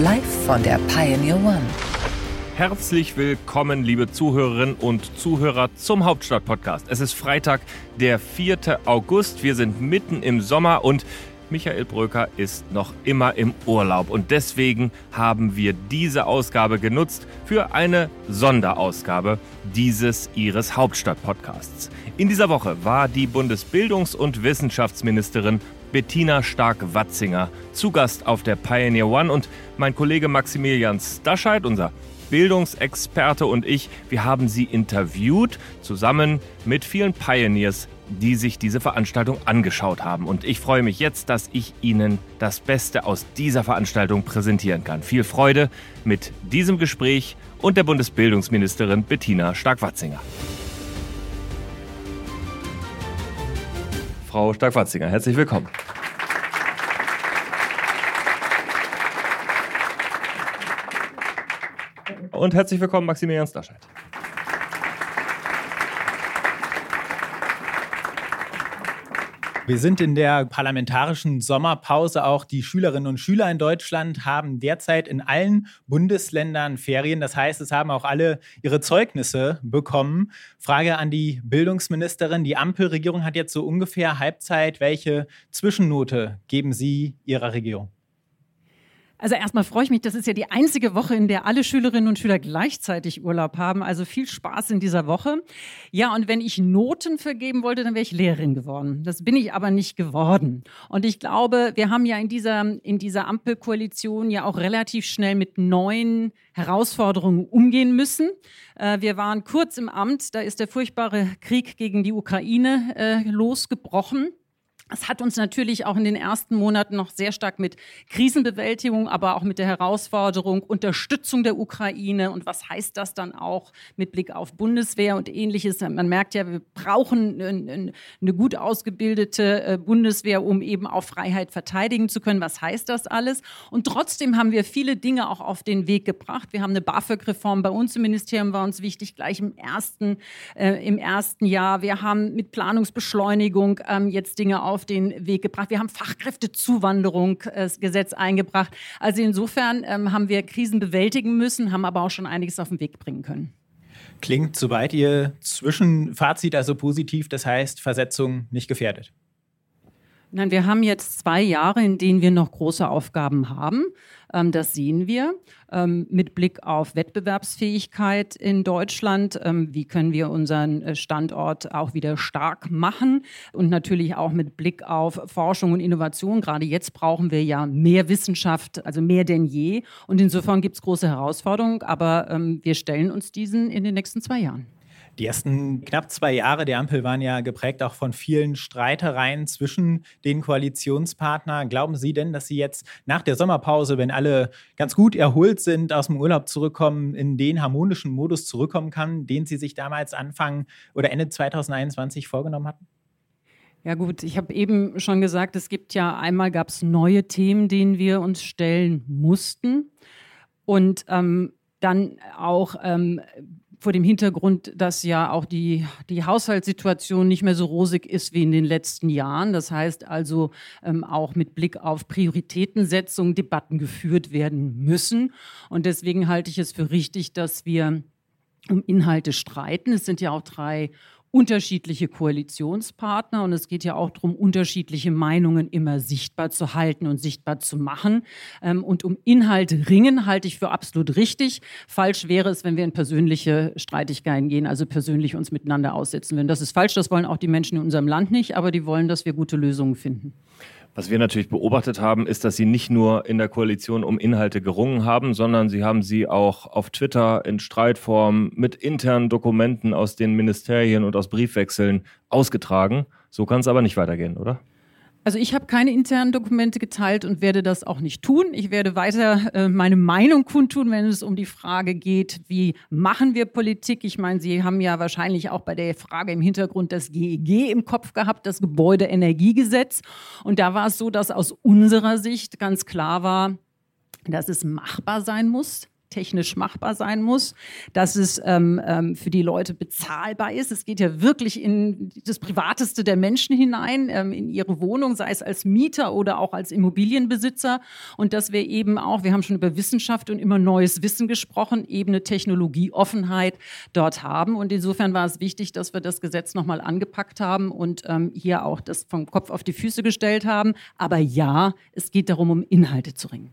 Live von der Pioneer One. Herzlich willkommen, liebe Zuhörerinnen und Zuhörer zum Hauptstadt-Podcast. Es ist Freitag, der 4. August. Wir sind mitten im Sommer und Michael Bröker ist noch immer im Urlaub und deswegen haben wir diese Ausgabe genutzt für eine Sonderausgabe dieses Ihres Hauptstadt-Podcasts. In dieser Woche war die Bundesbildungs- und Wissenschaftsministerin Bettina Stark-Watzinger zu Gast auf der Pioneer One und mein Kollege Maximilian Stascheid, unser Bildungsexperte und ich, wir haben sie interviewt, zusammen mit vielen Pioneers die sich diese Veranstaltung angeschaut haben. Und ich freue mich jetzt, dass ich Ihnen das Beste aus dieser Veranstaltung präsentieren kann. Viel Freude mit diesem Gespräch und der Bundesbildungsministerin Bettina Stark-Watzinger. Frau Stark-Watzinger, herzlich willkommen. Und herzlich willkommen, Maximilian Stascheid. Wir sind in der parlamentarischen Sommerpause. Auch die Schülerinnen und Schüler in Deutschland haben derzeit in allen Bundesländern Ferien. Das heißt, es haben auch alle ihre Zeugnisse bekommen. Frage an die Bildungsministerin. Die Ampelregierung hat jetzt so ungefähr Halbzeit. Welche Zwischennote geben Sie Ihrer Regierung? Also erstmal freue ich mich, das ist ja die einzige Woche, in der alle Schülerinnen und Schüler gleichzeitig Urlaub haben. Also viel Spaß in dieser Woche. Ja, und wenn ich Noten vergeben wollte, dann wäre ich Lehrerin geworden. Das bin ich aber nicht geworden. Und ich glaube, wir haben ja in dieser, in dieser Ampelkoalition ja auch relativ schnell mit neuen Herausforderungen umgehen müssen. Äh, wir waren kurz im Amt, da ist der furchtbare Krieg gegen die Ukraine äh, losgebrochen. Es hat uns natürlich auch in den ersten Monaten noch sehr stark mit Krisenbewältigung, aber auch mit der Herausforderung Unterstützung der Ukraine und was heißt das dann auch mit Blick auf Bundeswehr und ähnliches. Man merkt ja, wir brauchen eine gut ausgebildete äh, Bundeswehr, um eben auch Freiheit verteidigen zu können. Was heißt das alles? Und trotzdem haben wir viele Dinge auch auf den Weg gebracht. Wir haben eine BAföG-Reform bei uns im Ministerium, war uns wichtig, gleich im ersten, äh, im ersten Jahr. Wir haben mit Planungsbeschleunigung ähm, jetzt Dinge auf auf den Weg gebracht. Wir haben Fachkräftezuwanderungsgesetz eingebracht. Also insofern ähm, haben wir Krisen bewältigen müssen, haben aber auch schon einiges auf den Weg bringen können. Klingt, soweit Ihr Zwischenfazit also positiv, das heißt Versetzung nicht gefährdet. Nein, wir haben jetzt zwei Jahre, in denen wir noch große Aufgaben haben. Ähm, das sehen wir ähm, mit Blick auf Wettbewerbsfähigkeit in Deutschland. Ähm, wie können wir unseren äh, Standort auch wieder stark machen? Und natürlich auch mit Blick auf Forschung und Innovation. Gerade jetzt brauchen wir ja mehr Wissenschaft, also mehr denn je. Und insofern gibt es große Herausforderungen, aber wir stellen uns diesen in den nächsten zwei Jahren. Die ersten knapp zwei Jahre der Ampel waren ja geprägt auch von vielen Streitereien zwischen den Koalitionspartnern. Glauben Sie denn, dass Sie jetzt nach der Sommerpause, wenn alle ganz gut erholt sind, aus dem Urlaub zurückkommen, in den harmonischen Modus zurückkommen kann, den Sie sich damals Anfang oder Ende 2021 vorgenommen hatten? Ja gut, ich habe eben schon gesagt, es gibt ja einmal gab es neue Themen, denen wir uns stellen mussten und ähm, dann auch ähm, vor dem Hintergrund, dass ja auch die, die Haushaltssituation nicht mehr so rosig ist wie in den letzten Jahren. Das heißt also ähm, auch mit Blick auf Prioritätensetzung Debatten geführt werden müssen. Und deswegen halte ich es für richtig, dass wir um Inhalte streiten. Es sind ja auch drei unterschiedliche Koalitionspartner und es geht ja auch darum, unterschiedliche Meinungen immer sichtbar zu halten und sichtbar zu machen. Ähm, und um Inhalte ringen, halte ich für absolut richtig. Falsch wäre es, wenn wir in persönliche Streitigkeiten gehen, also persönlich uns miteinander aussetzen würden. Das ist falsch, das wollen auch die Menschen in unserem Land nicht, aber die wollen, dass wir gute Lösungen finden. Was wir natürlich beobachtet haben, ist, dass Sie nicht nur in der Koalition um Inhalte gerungen haben, sondern Sie haben sie auch auf Twitter in Streitform mit internen Dokumenten aus den Ministerien und aus Briefwechseln ausgetragen. So kann es aber nicht weitergehen, oder? Also ich habe keine internen Dokumente geteilt und werde das auch nicht tun. Ich werde weiter äh, meine Meinung kundtun, wenn es um die Frage geht, wie machen wir Politik. Ich meine, Sie haben ja wahrscheinlich auch bei der Frage im Hintergrund das GEG e im Kopf gehabt, das Gebäudeenergiegesetz. Und da war es so, dass aus unserer Sicht ganz klar war, dass es machbar sein muss, technisch machbar sein muss, dass es ähm, ähm, für die Leute bezahlbar ist. Es geht ja wirklich in das Privateste der Menschen hinein, ähm, in ihre Wohnung, sei es als Mieter oder auch als Immobilienbesitzer. Und dass wir eben auch, wir haben schon über Wissenschaft und immer neues Wissen gesprochen, eben eine Technologieoffenheit dort haben. Und insofern war es wichtig, dass wir das Gesetz nochmal angepackt haben und ähm, hier auch das vom Kopf auf die Füße gestellt haben. Aber ja, es geht darum, um Inhalte zu ringen.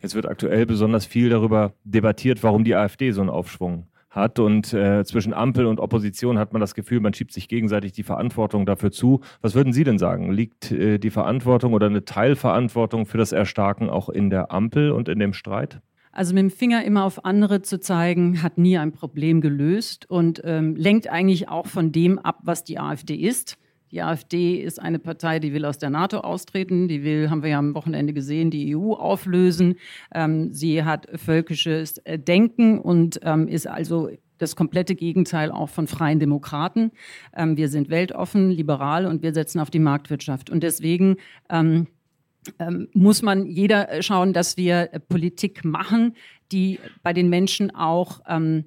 Jetzt wird aktuell besonders viel darüber debattiert, warum die AfD so einen Aufschwung hat. Und äh, zwischen Ampel und Opposition hat man das Gefühl, man schiebt sich gegenseitig die Verantwortung dafür zu. Was würden Sie denn sagen? Liegt äh, die Verantwortung oder eine Teilverantwortung für das Erstarken auch in der Ampel und in dem Streit? Also mit dem Finger immer auf andere zu zeigen, hat nie ein Problem gelöst und ähm, lenkt eigentlich auch von dem ab, was die AfD ist. Die AfD ist eine Partei, die will aus der NATO austreten, die will, haben wir ja am Wochenende gesehen, die EU auflösen. Ähm, sie hat völkisches äh, Denken und ähm, ist also das komplette Gegenteil auch von freien Demokraten. Ähm, wir sind weltoffen, liberal und wir setzen auf die Marktwirtschaft. Und deswegen ähm, ähm, muss man jeder äh, schauen, dass wir äh, Politik machen, die bei den Menschen auch ähm,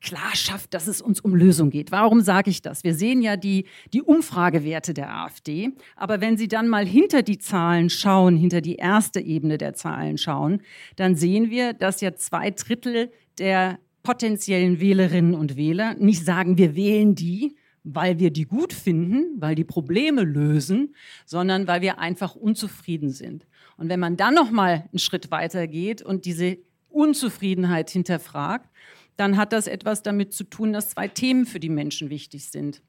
klar schafft, dass es uns um Lösung geht. Warum sage ich das? Wir sehen ja die, die Umfragewerte der AfD, aber wenn Sie dann mal hinter die Zahlen schauen, hinter die erste Ebene der Zahlen schauen, dann sehen wir, dass ja zwei Drittel der potenziellen Wählerinnen und Wähler nicht sagen, wir wählen die, weil wir die gut finden, weil die Probleme lösen, sondern weil wir einfach unzufrieden sind. Und wenn man dann noch mal einen Schritt weiter geht und diese Unzufriedenheit hinterfragt, dann hat das etwas damit zu tun, dass zwei Themen für die Menschen wichtig sind.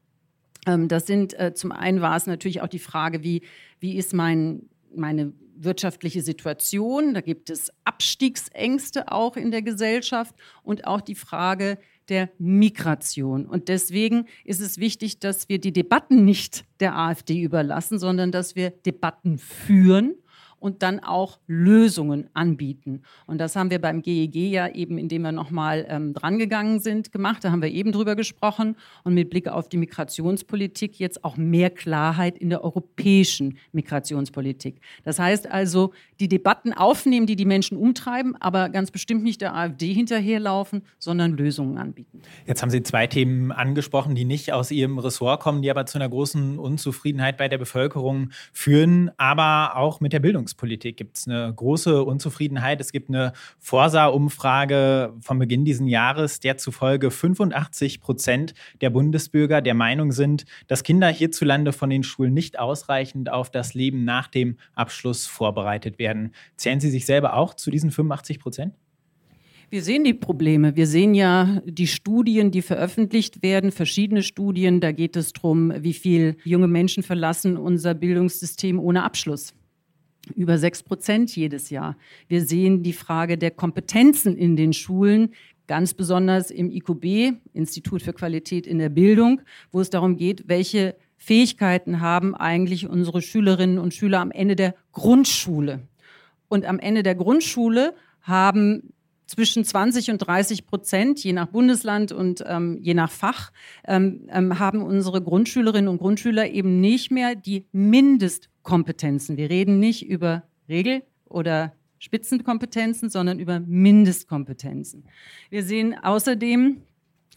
Ähm, das sind äh, zum einen war es natürlich auch die Frage, wie, wie ist mein, meine wirtschaftliche Situation? Da gibt es Abstiegsängste auch in der Gesellschaft und auch die Frage der Migration. Und deswegen ist es wichtig, dass wir die Debatten nicht der AfD überlassen, sondern dass wir Debatten führen und dann auch Lösungen anbieten. Und das haben wir beim GEG e ja eben, indem wir nochmal ähm, drangegangen sind, gemacht. Da haben wir eben drüber gesprochen und mit Blick auf die Migrationspolitik jetzt auch mehr Klarheit in der europäischen Migrationspolitik. Das heißt also, die Debatten aufnehmen, die die Menschen umtreiben, aber ganz bestimmt nicht der AfD hinterherlaufen, sondern Lösungen anbieten. Jetzt haben Sie zwei Themen angesprochen, die nicht aus Ihrem Ressort kommen, die aber zu einer großen Unzufriedenheit bei der Bevölkerung führen, aber auch mit der Bildung. Bildungspolitik gibt es eine große Unzufriedenheit. Es gibt eine Forsa-Umfrage vom Beginn dieses Jahres, der zufolge 85 Prozent der Bundesbürger der Meinung sind, dass Kinder hierzulande von den Schulen nicht ausreichend auf das Leben nach dem Abschluss vorbereitet werden. Zählen Sie sich selber auch zu diesen 85 Prozent? Wir sehen die Probleme. Wir sehen ja die Studien, die veröffentlicht werden, verschiedene Studien. Da geht es darum, wie viele junge Menschen verlassen unser Bildungssystem ohne Abschluss über sechs Prozent jedes Jahr. Wir sehen die Frage der Kompetenzen in den Schulen, ganz besonders im IQB, Institut für Qualität in der Bildung, wo es darum geht, welche Fähigkeiten haben eigentlich unsere Schülerinnen und Schüler am Ende der Grundschule. Und am Ende der Grundschule haben zwischen 20 und 30 Prozent, je nach Bundesland und ähm, je nach Fach, ähm, ähm, haben unsere Grundschülerinnen und Grundschüler eben nicht mehr die Mindestkompetenzen. Wir reden nicht über Regel- oder Spitzenkompetenzen, sondern über Mindestkompetenzen. Wir sehen außerdem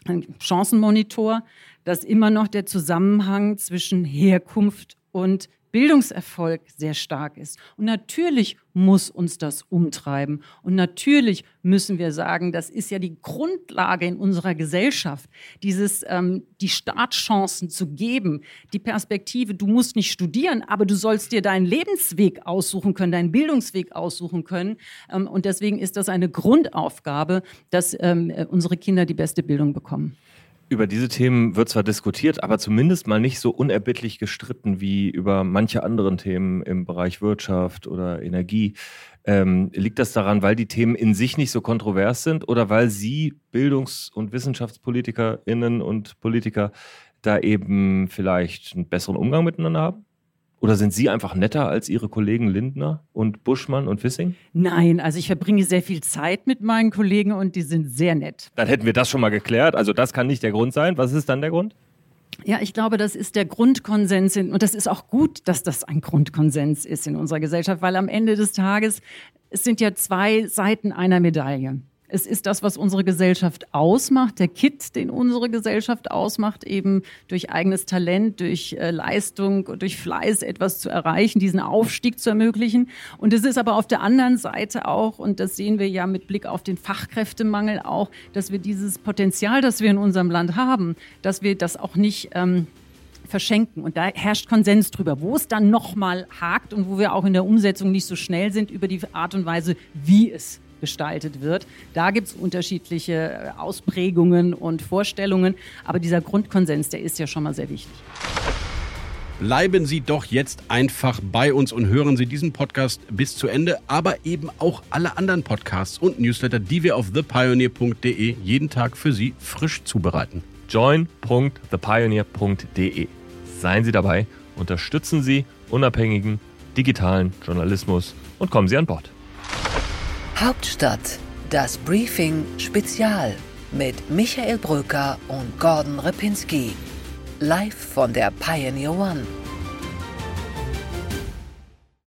ein Chancenmonitor, dass immer noch der Zusammenhang zwischen Herkunft und Bildungserfolg sehr stark ist. Und natürlich muss uns das umtreiben. Und natürlich müssen wir sagen, das ist ja die Grundlage in unserer Gesellschaft, dieses, ähm, die Startchancen zu geben, die Perspektive, du musst nicht studieren, aber du sollst dir deinen Lebensweg aussuchen können, deinen Bildungsweg aussuchen können. Ähm, und deswegen ist das eine Grundaufgabe, dass ähm, unsere Kinder die beste Bildung bekommen. Über diese Themen wird zwar diskutiert, aber zumindest mal nicht so unerbittlich gestritten wie über manche anderen Themen im Bereich Wirtschaft oder Energie. Ähm, liegt das daran, weil die Themen in sich nicht so kontrovers sind oder weil Sie Bildungs- und Wissenschaftspolitikerinnen und Politiker da eben vielleicht einen besseren Umgang miteinander haben? Oder sind Sie einfach netter als Ihre Kollegen Lindner und Buschmann und Wissing? Nein, also ich verbringe sehr viel Zeit mit meinen Kollegen und die sind sehr nett. Dann hätten wir das schon mal geklärt. Also das kann nicht der Grund sein. Was ist dann der Grund? Ja, ich glaube, das ist der Grundkonsens in, und das ist auch gut, dass das ein Grundkonsens ist in unserer Gesellschaft, weil am Ende des Tages es sind ja zwei Seiten einer Medaille. Es ist das, was unsere Gesellschaft ausmacht, der Kit, den unsere Gesellschaft ausmacht, eben durch eigenes Talent, durch äh, Leistung, durch Fleiß etwas zu erreichen, diesen Aufstieg zu ermöglichen. Und es ist aber auf der anderen Seite auch, und das sehen wir ja mit Blick auf den Fachkräftemangel auch, dass wir dieses Potenzial, das wir in unserem Land haben, dass wir das auch nicht ähm, verschenken. Und da herrscht Konsens drüber, wo es dann nochmal hakt und wo wir auch in der Umsetzung nicht so schnell sind über die Art und Weise, wie es gestaltet wird. Da gibt es unterschiedliche äh, Ausprägungen und Vorstellungen, aber dieser Grundkonsens, der ist ja schon mal sehr wichtig. Bleiben Sie doch jetzt einfach bei uns und hören Sie diesen Podcast bis zu Ende, aber eben auch alle anderen Podcasts und Newsletter, die wir auf thepioneer.de jeden Tag für Sie frisch zubereiten. join.thepioneer.de. Seien Sie dabei, unterstützen Sie unabhängigen digitalen Journalismus und kommen Sie an Bord. Hauptstadt, das Briefing Spezial mit Michael Bröker und Gordon Ripinski. Live von der Pioneer One.